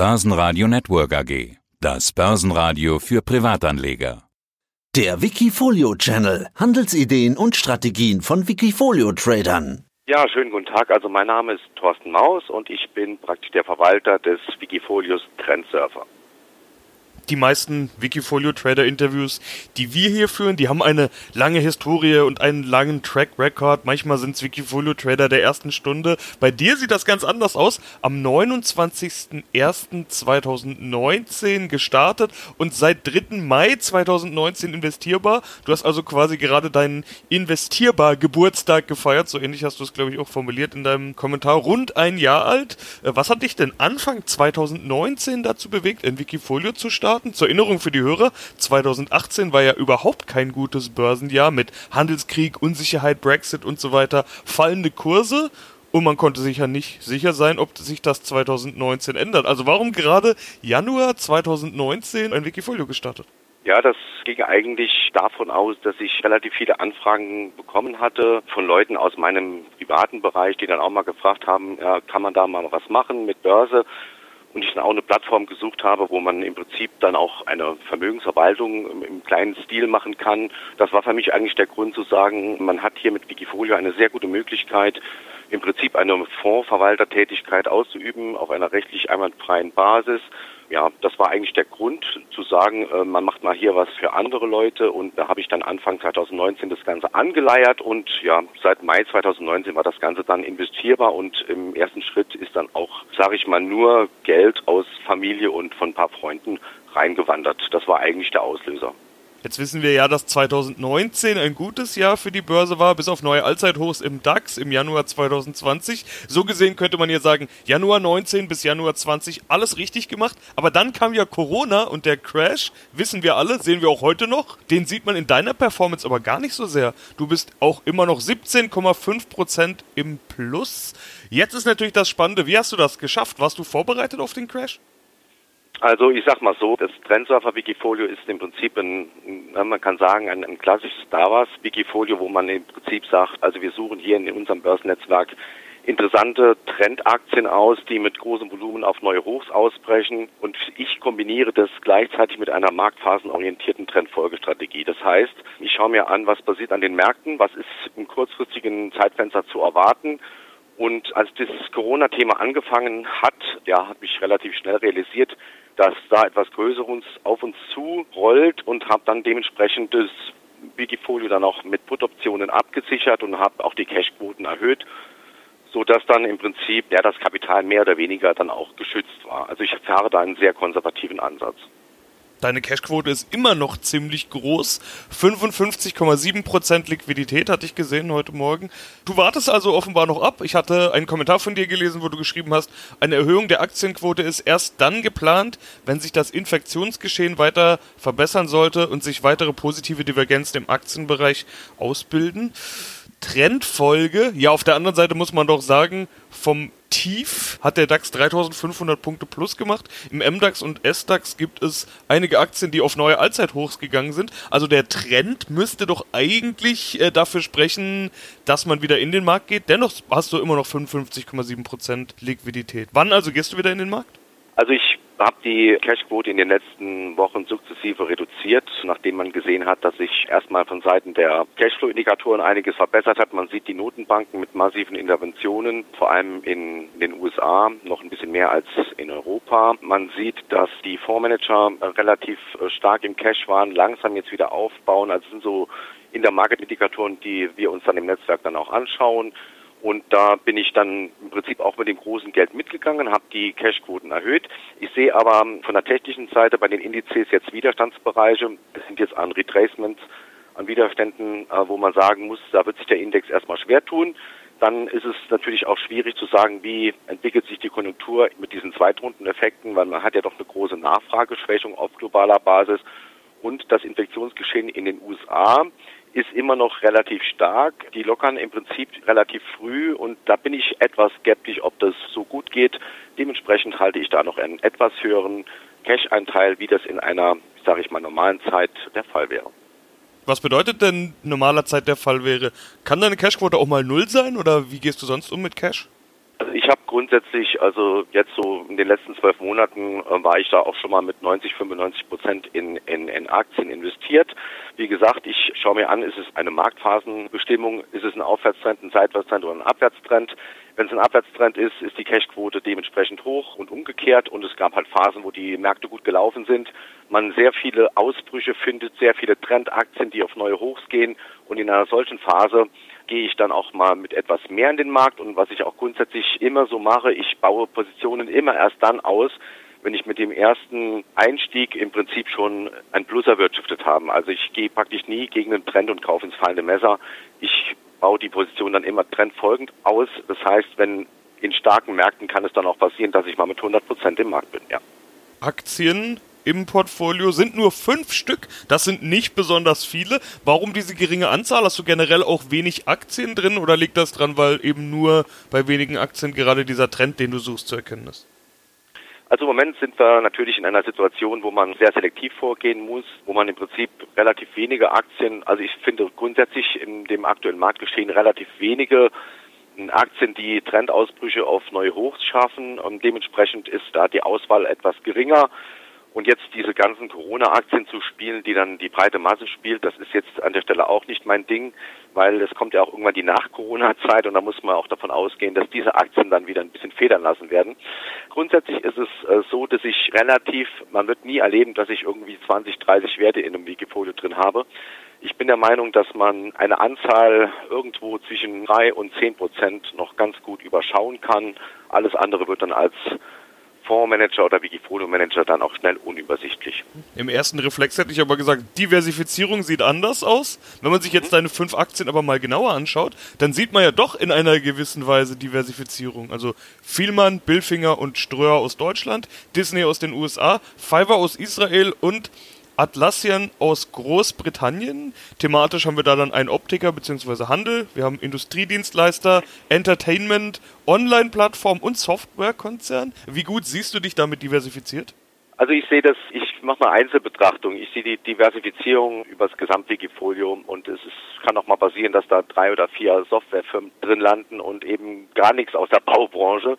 Börsenradio Network AG. Das Börsenradio für Privatanleger. Der Wikifolio Channel. Handelsideen und Strategien von Wikifolio Tradern. Ja, schönen guten Tag. Also mein Name ist Thorsten Maus und ich bin praktisch der Verwalter des Wikifolios Trendsurfer die meisten Wikifolio-Trader-Interviews, die wir hier führen, die haben eine lange Historie und einen langen Track-Record. Manchmal sind es Wikifolio-Trader der ersten Stunde. Bei dir sieht das ganz anders aus. Am 29.01.2019 gestartet und seit 3. Mai 2019 investierbar. Du hast also quasi gerade deinen investierbar Geburtstag gefeiert. So ähnlich hast du es, glaube ich, auch formuliert in deinem Kommentar. Rund ein Jahr alt. Äh, was hat dich denn Anfang 2019 dazu bewegt, ein Wikifolio zu starten? Monaten. Zur Erinnerung für die Hörer, 2018 war ja überhaupt kein gutes Börsenjahr mit Handelskrieg, Unsicherheit, Brexit und so weiter, fallende Kurse und man konnte sich ja nicht sicher sein, ob sich das 2019 ändert. Also warum gerade Januar 2019 ein Wikifolio gestartet? Ja, das ging eigentlich davon aus, dass ich relativ viele Anfragen bekommen hatte von Leuten aus meinem privaten Bereich, die dann auch mal gefragt haben, ja, kann man da mal was machen mit Börse? Und ich dann auch eine Plattform gesucht habe, wo man im Prinzip dann auch eine Vermögensverwaltung im kleinen Stil machen kann. Das war für mich eigentlich der Grund zu sagen, man hat hier mit Wikifolio eine sehr gute Möglichkeit, im Prinzip eine Fondsverwaltertätigkeit auszuüben auf einer rechtlich einwandfreien Basis ja, das war eigentlich der Grund zu sagen, äh, man macht mal hier was für andere Leute und da habe ich dann Anfang 2019 das Ganze angeleiert und ja, seit Mai 2019 war das Ganze dann investierbar und im ersten Schritt ist dann auch, sage ich mal, nur Geld aus Familie und von ein paar Freunden reingewandert. Das war eigentlich der Auslöser. Jetzt wissen wir ja, dass 2019 ein gutes Jahr für die Börse war, bis auf neue Allzeithochs im DAX im Januar 2020. So gesehen könnte man hier sagen, Januar 19 bis Januar 20 alles richtig gemacht. Aber dann kam ja Corona und der Crash, wissen wir alle, sehen wir auch heute noch. Den sieht man in deiner Performance aber gar nicht so sehr. Du bist auch immer noch 17,5% im Plus. Jetzt ist natürlich das Spannende, wie hast du das geschafft? Warst du vorbereitet auf den Crash? Also ich sag mal so, das Trendsurfer Wikifolio ist im Prinzip ein, man kann sagen, ein, ein klassisches Star Wars Wikifolio, wo man im Prinzip sagt, also wir suchen hier in unserem Börsennetzwerk interessante Trendaktien aus, die mit großem Volumen auf neue Hochs ausbrechen. Und ich kombiniere das gleichzeitig mit einer marktphasenorientierten Trendfolgestrategie. Das heißt, ich schaue mir an, was passiert an den Märkten, was ist im kurzfristigen Zeitfenster zu erwarten und als dieses Corona-Thema angefangen hat, ja, hat mich relativ schnell realisiert, dass da etwas Größeres auf uns zurollt und habe dann dementsprechend das Wikifolio dann auch mit Put-Optionen abgesichert und habe auch die Cashquoten erhöht, so dass dann im Prinzip ja das Kapital mehr oder weniger dann auch geschützt war. Also ich fahre da einen sehr konservativen Ansatz. Deine Cashquote ist immer noch ziemlich groß. 55,7% Liquidität hatte ich gesehen heute Morgen. Du wartest also offenbar noch ab. Ich hatte einen Kommentar von dir gelesen, wo du geschrieben hast, eine Erhöhung der Aktienquote ist erst dann geplant, wenn sich das Infektionsgeschehen weiter verbessern sollte und sich weitere positive Divergenzen im Aktienbereich ausbilden. Trendfolge. Ja, auf der anderen Seite muss man doch sagen, vom Tief hat der DAX 3500 Punkte plus gemacht. Im MDAX und SDAX gibt es einige Aktien, die auf neue Allzeithochs gegangen sind. Also der Trend müsste doch eigentlich äh, dafür sprechen, dass man wieder in den Markt geht. Dennoch hast du immer noch 55,7% Liquidität. Wann also gehst du wieder in den Markt? Also ich habe die Cashquote in den letzten Wochen sukzessive reduziert, nachdem man gesehen hat, dass sich erstmal von Seiten der Cashflow-Indikatoren einiges verbessert hat. Man sieht die Notenbanken mit massiven Interventionen, vor allem in den USA, noch ein bisschen mehr als in Europa. Man sieht, dass die Fondsmanager relativ stark im Cash waren, langsam jetzt wieder aufbauen. Also sind so in der Market-Indikatoren, die wir uns dann im Netzwerk dann auch anschauen. Und da bin ich dann im Prinzip auch mit dem großen Geld mitgegangen, habe die Cashquoten erhöht. Ich sehe aber von der technischen Seite bei den Indizes jetzt Widerstandsbereiche. Das sind jetzt an Retracements, an Widerständen, äh, wo man sagen muss, da wird sich der Index erstmal schwer tun. Dann ist es natürlich auch schwierig zu sagen, wie entwickelt sich die Konjunktur mit diesen Zweitrundeneffekten, weil man hat ja doch eine große Nachfrageschwächung auf globaler Basis und das Infektionsgeschehen in den USA ist immer noch relativ stark. Die lockern im Prinzip relativ früh und da bin ich etwas skeptisch, ob das so gut geht. Dementsprechend halte ich da noch einen etwas höheren Cash-Einteil, wie das in einer, sage ich mal, normalen Zeit der Fall wäre. Was bedeutet denn normaler Zeit der Fall wäre? Kann deine Cashquote auch mal null sein oder wie gehst du sonst um mit Cash? Ich habe grundsätzlich, also jetzt so in den letzten zwölf Monaten äh, war ich da auch schon mal mit 90, 95 Prozent in, in, in Aktien investiert. Wie gesagt, ich schaue mir an, ist es eine Marktphasenbestimmung, ist es ein Aufwärtstrend, ein Seitwärtstrend oder ein Abwärtstrend. Wenn es ein Abwärtstrend ist, ist die Cashquote dementsprechend hoch und umgekehrt. Und es gab halt Phasen, wo die Märkte gut gelaufen sind. Man sehr viele Ausbrüche findet, sehr viele Trendaktien, die auf neue Hochs gehen. Und in einer solchen Phase gehe ich dann auch mal mit etwas mehr in den Markt. Und was ich auch grundsätzlich immer so mache, ich baue Positionen immer erst dann aus, wenn ich mit dem ersten Einstieg im Prinzip schon ein Plus erwirtschaftet habe. Also ich gehe praktisch nie gegen den Trend und kaufe ins fallende Messer. Ich baue die Position dann immer trendfolgend aus. Das heißt, wenn in starken Märkten kann es dann auch passieren, dass ich mal mit 100 Prozent im Markt bin, ja. Aktien im Portfolio sind nur fünf Stück. Das sind nicht besonders viele. Warum diese geringe Anzahl? Hast du generell auch wenig Aktien drin oder liegt das dran, weil eben nur bei wenigen Aktien gerade dieser Trend, den du suchst, zu erkennen ist? Also im Moment sind wir natürlich in einer Situation, wo man sehr selektiv vorgehen muss, wo man im Prinzip relativ wenige Aktien, also ich finde grundsätzlich in dem aktuellen Marktgeschehen relativ wenige Aktien, die Trendausbrüche auf neue Hochs schaffen. Und dementsprechend ist da die Auswahl etwas geringer. Und jetzt diese ganzen Corona-Aktien zu spielen, die dann die breite Masse spielt, das ist jetzt an der Stelle auch nicht mein Ding, weil es kommt ja auch irgendwann die Nach-Corona-Zeit und da muss man auch davon ausgehen, dass diese Aktien dann wieder ein bisschen federn lassen werden. Grundsätzlich ist es äh, so, dass ich relativ, man wird nie erleben, dass ich irgendwie 20, 30 Werte in einem Wikifolio drin habe. Ich bin der Meinung, dass man eine Anzahl irgendwo zwischen drei und zehn Prozent noch ganz gut überschauen kann. Alles andere wird dann als Fondsmanager oder Wikifolio-Manager dann auch schnell unübersichtlich. Im ersten Reflex hätte ich aber gesagt, Diversifizierung sieht anders aus. Wenn man sich jetzt mhm. deine fünf Aktien aber mal genauer anschaut, dann sieht man ja doch in einer gewissen Weise Diversifizierung. Also Vielmann, Billfinger und Ströer aus Deutschland, Disney aus den USA, Fiverr aus Israel und Atlassian aus Großbritannien. Thematisch haben wir da dann einen Optiker bzw. Handel, wir haben Industriedienstleister, Entertainment, Online-Plattform und Softwarekonzern. Wie gut siehst du dich damit diversifiziert? Also ich sehe das, ich mache mal Einzelbetrachtung. Ich sehe die Diversifizierung über das Gesamtwikifolio und es ist, kann auch mal passieren, dass da drei oder vier Softwarefirmen drin landen und eben gar nichts aus der Baubranche.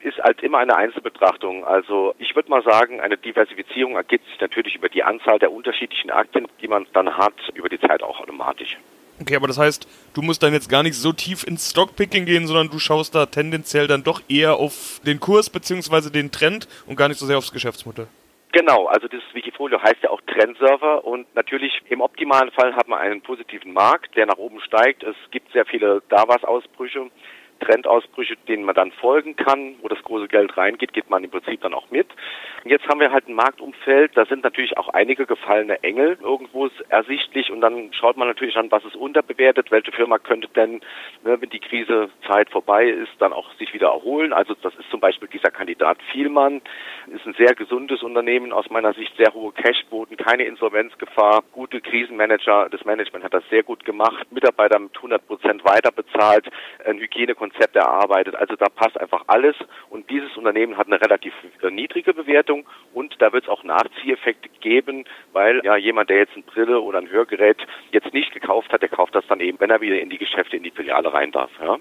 Es ist halt immer eine Einzelbetrachtung. Also ich würde mal sagen, eine Diversifizierung ergibt sich natürlich über die Anzahl der unterschiedlichen Aktien, die man dann hat, über die Zeit auch automatisch. Okay, aber das heißt, du musst dann jetzt gar nicht so tief ins Stockpicking gehen, sondern du schaust da tendenziell dann doch eher auf den Kurs bzw. den Trend und gar nicht so sehr aufs Geschäftsmodell. Genau, also das Wikifolio heißt ja auch Trendserver und natürlich im optimalen Fall hat man einen positiven Markt, der nach oben steigt. Es gibt sehr viele DAWAS-Ausbrüche. Trendausbrüche, denen man dann folgen kann, wo das große Geld reingeht, geht man im Prinzip dann auch mit. Und jetzt haben wir halt ein Marktumfeld, da sind natürlich auch einige gefallene Engel irgendwo ersichtlich. Und dann schaut man natürlich an, was ist unterbewertet, welche Firma könnte denn, ne, wenn die Krisezeit vorbei ist, dann auch sich wieder erholen. Also das ist zum Beispiel dieser Kandidat Vielmann, ist ein sehr gesundes Unternehmen, aus meiner Sicht. Sehr hohe Cashquoten, keine Insolvenzgefahr, gute Krisenmanager, das Management hat das sehr gut gemacht, Mitarbeiter mit 100 Prozent weiter bezahlt, ein Hygienekonzept Konzept erarbeitet. Also da passt einfach alles und dieses Unternehmen hat eine relativ niedrige Bewertung und da wird es auch Nachzieheffekte geben, weil ja jemand, der jetzt eine Brille oder ein Hörgerät jetzt nicht gekauft hat, der kauft das dann eben, wenn er wieder in die Geschäfte, in die Filiale rein darf. Ja.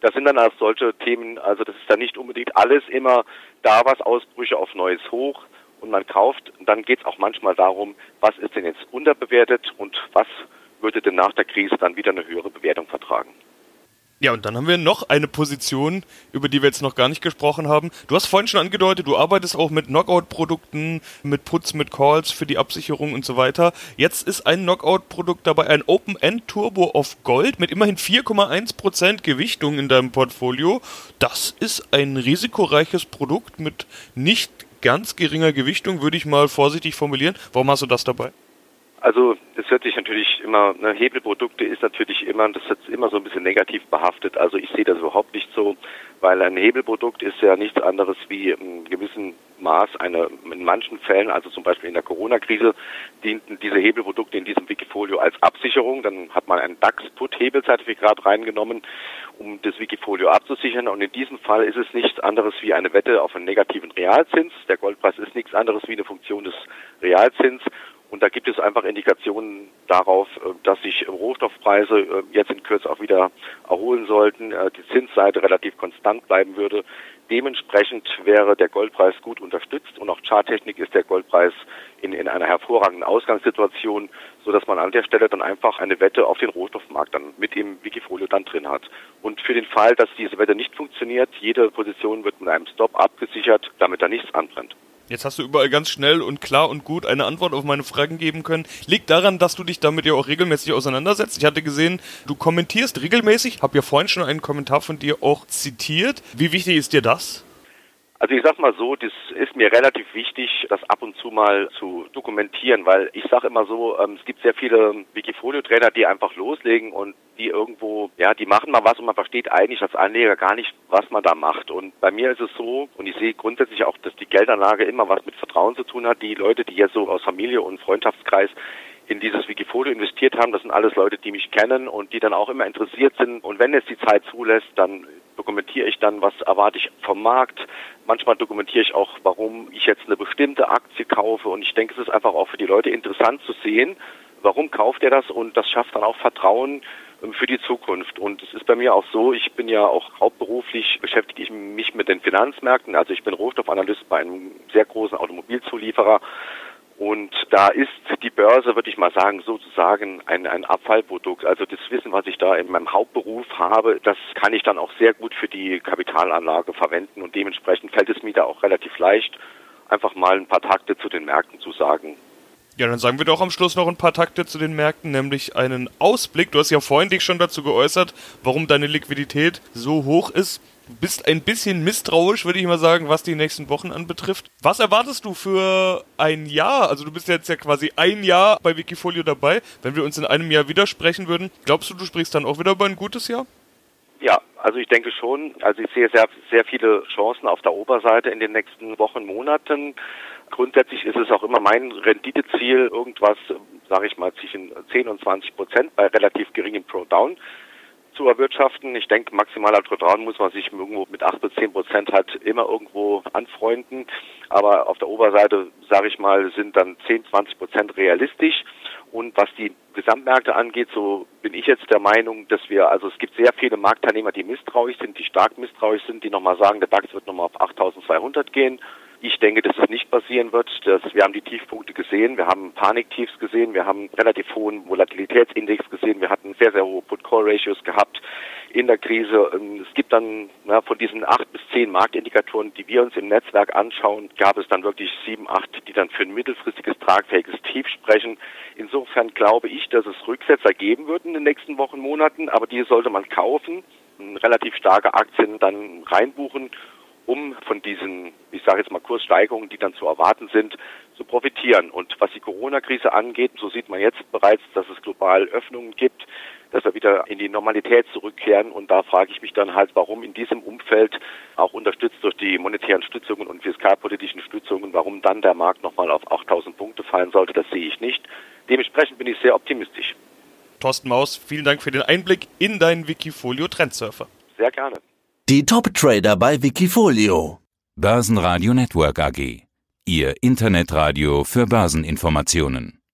Das sind dann als solche Themen, also das ist dann nicht unbedingt alles immer da was Ausbrüche auf neues Hoch und man kauft. Dann geht es auch manchmal darum, was ist denn jetzt unterbewertet und was würde denn nach der Krise dann wieder eine höhere Bewertung vertragen. Ja, und dann haben wir noch eine Position, über die wir jetzt noch gar nicht gesprochen haben. Du hast vorhin schon angedeutet, du arbeitest auch mit Knockout-Produkten, mit Puts, mit Calls für die Absicherung und so weiter. Jetzt ist ein Knockout-Produkt dabei, ein Open-End Turbo auf Gold mit immerhin 4,1% Gewichtung in deinem Portfolio. Das ist ein risikoreiches Produkt mit nicht ganz geringer Gewichtung, würde ich mal vorsichtig formulieren. Warum hast du das dabei? Also das hört sich natürlich immer, ne, Hebelprodukte ist natürlich immer, das ist immer so ein bisschen negativ behaftet. Also ich sehe das überhaupt nicht so, weil ein Hebelprodukt ist ja nichts anderes wie im gewissen Maß eine, in manchen Fällen, also zum Beispiel in der Corona-Krise, dienten diese Hebelprodukte in diesem Wikifolio als Absicherung. Dann hat man ein DAX-Put-Hebelzertifikat reingenommen, um das Wikifolio abzusichern. Und in diesem Fall ist es nichts anderes wie eine Wette auf einen negativen Realzins. Der Goldpreis ist nichts anderes wie eine Funktion des Realzins. Und da gibt es einfach Indikationen, darauf, äh, dass sich Rohstoffpreise äh, jetzt in Kürze auch wieder erholen sollten, äh, die Zinsseite relativ konstant bleiben würde. Dementsprechend wäre der Goldpreis gut unterstützt und auch Charttechnik ist der Goldpreis in, in einer hervorragenden Ausgangssituation, so dass man an der Stelle dann einfach eine Wette auf den Rohstoffmarkt dann mit dem Wikifolio dann drin hat. Und für den Fall, dass diese Wette nicht funktioniert, jede Position wird mit einem Stop abgesichert, damit da nichts anbrennt. Jetzt hast du überall ganz schnell und klar und gut eine Antwort auf meine Fragen geben können. Liegt daran, dass du dich damit ja auch regelmäßig auseinandersetzt. Ich hatte gesehen, du kommentierst regelmäßig. Hab ja vorhin schon einen Kommentar von dir auch zitiert. Wie wichtig ist dir das? Also ich sag mal so, das ist mir relativ wichtig, das ab und zu mal zu dokumentieren, weil ich sage immer so, ähm, es gibt sehr viele Wikifolio-Trainer, die einfach loslegen und die irgendwo, ja, die machen mal was und man versteht eigentlich als Anleger gar nicht, was man da macht. Und bei mir ist es so, und ich sehe grundsätzlich auch, dass die Geldanlage immer was mit Vertrauen zu tun hat. Die Leute, die jetzt so aus Familie und Freundschaftskreis in dieses Wikifolio investiert haben, das sind alles Leute, die mich kennen und die dann auch immer interessiert sind. Und wenn es die Zeit zulässt, dann dokumentiere ich dann, was erwarte ich vom Markt. Manchmal dokumentiere ich auch, warum ich jetzt eine bestimmte Aktie kaufe. Und ich denke, es ist einfach auch für die Leute interessant zu sehen, warum kauft er das und das schafft dann auch Vertrauen ähm, für die Zukunft. Und es ist bei mir auch so, ich bin ja auch hauptberuflich, beschäftige ich mich mit den Finanzmärkten. Also ich bin Rohstoffanalyst bei einem sehr großen Automobilzulieferer und da ist die Börse, würde ich mal sagen, sozusagen ein, ein Abfallprodukt. Also das Wissen, was ich da in meinem Hauptberuf habe, das kann ich dann auch sehr gut für die Kapitalanlage verwenden. Und dementsprechend fällt es mir da auch relativ leicht, einfach mal ein paar Takte zu den Märkten zu sagen. Ja, dann sagen wir doch am Schluss noch ein paar Takte zu den Märkten, nämlich einen Ausblick. Du hast ja vorhin dich schon dazu geäußert, warum deine Liquidität so hoch ist bist ein bisschen misstrauisch, würde ich mal sagen, was die nächsten Wochen anbetrifft. Was erwartest du für ein Jahr? Also du bist jetzt ja quasi ein Jahr bei Wikifolio dabei. Wenn wir uns in einem Jahr widersprechen würden, glaubst du, du sprichst dann auch wieder über ein gutes Jahr? Ja, also ich denke schon. Also ich sehe sehr, sehr viele Chancen auf der Oberseite in den nächsten Wochen, Monaten. Grundsätzlich ist es auch immer mein Renditeziel, irgendwas, sage ich mal, zwischen 10 und 20 Prozent bei relativ geringem Pro-Down zu erwirtschaften. Ich denke, maximaler Drawdown muss man sich irgendwo mit 8 bis 10 Prozent halt immer irgendwo anfreunden. Aber auf der Oberseite, sage ich mal, sind dann 10, 20 Prozent realistisch. Und was die Gesamtmärkte angeht, so bin ich jetzt der Meinung, dass wir, also es gibt sehr viele Marktteilnehmer, die misstrauisch sind, die stark misstrauisch sind, die nochmal sagen, der DAX wird nochmal auf 8200 gehen. Ich denke, dass es nicht passieren wird. Dass wir haben die Tiefpunkte gesehen, wir haben Paniktiefs gesehen, wir haben relativ hohen Volatilitätsindex gesehen, wir hatten sehr, sehr hohe Put-Call-Ratios gehabt in der Krise. Ähm, es gibt dann na, von diesen acht bis zehn Marktindikatoren, die wir uns im Netzwerk anschauen, gab es dann wirklich sieben, acht, die dann für ein mittelfristiges, tragfähiges Tief sprechen. Insofern glaube ich, dass es Rücksetzer geben wird in den nächsten Wochen, Monaten, aber die sollte man kaufen, relativ starke Aktien dann reinbuchen um von diesen, ich sage jetzt mal Kurssteigerungen, die dann zu erwarten sind, zu profitieren. Und was die Corona-Krise angeht, so sieht man jetzt bereits, dass es global Öffnungen gibt, dass wir wieder in die Normalität zurückkehren. Und da frage ich mich dann halt, warum in diesem Umfeld, auch unterstützt durch die monetären Stützungen und fiskalpolitischen Stützungen, warum dann der Markt nochmal auf 8000 Punkte fallen sollte, das sehe ich nicht. Dementsprechend bin ich sehr optimistisch. Thorsten Maus, vielen Dank für den Einblick in deinen Wikifolio Trendsurfer. Sehr gerne. Die Top-Trader bei Wikifolio. Börsenradio Network AG. Ihr Internetradio für Börseninformationen.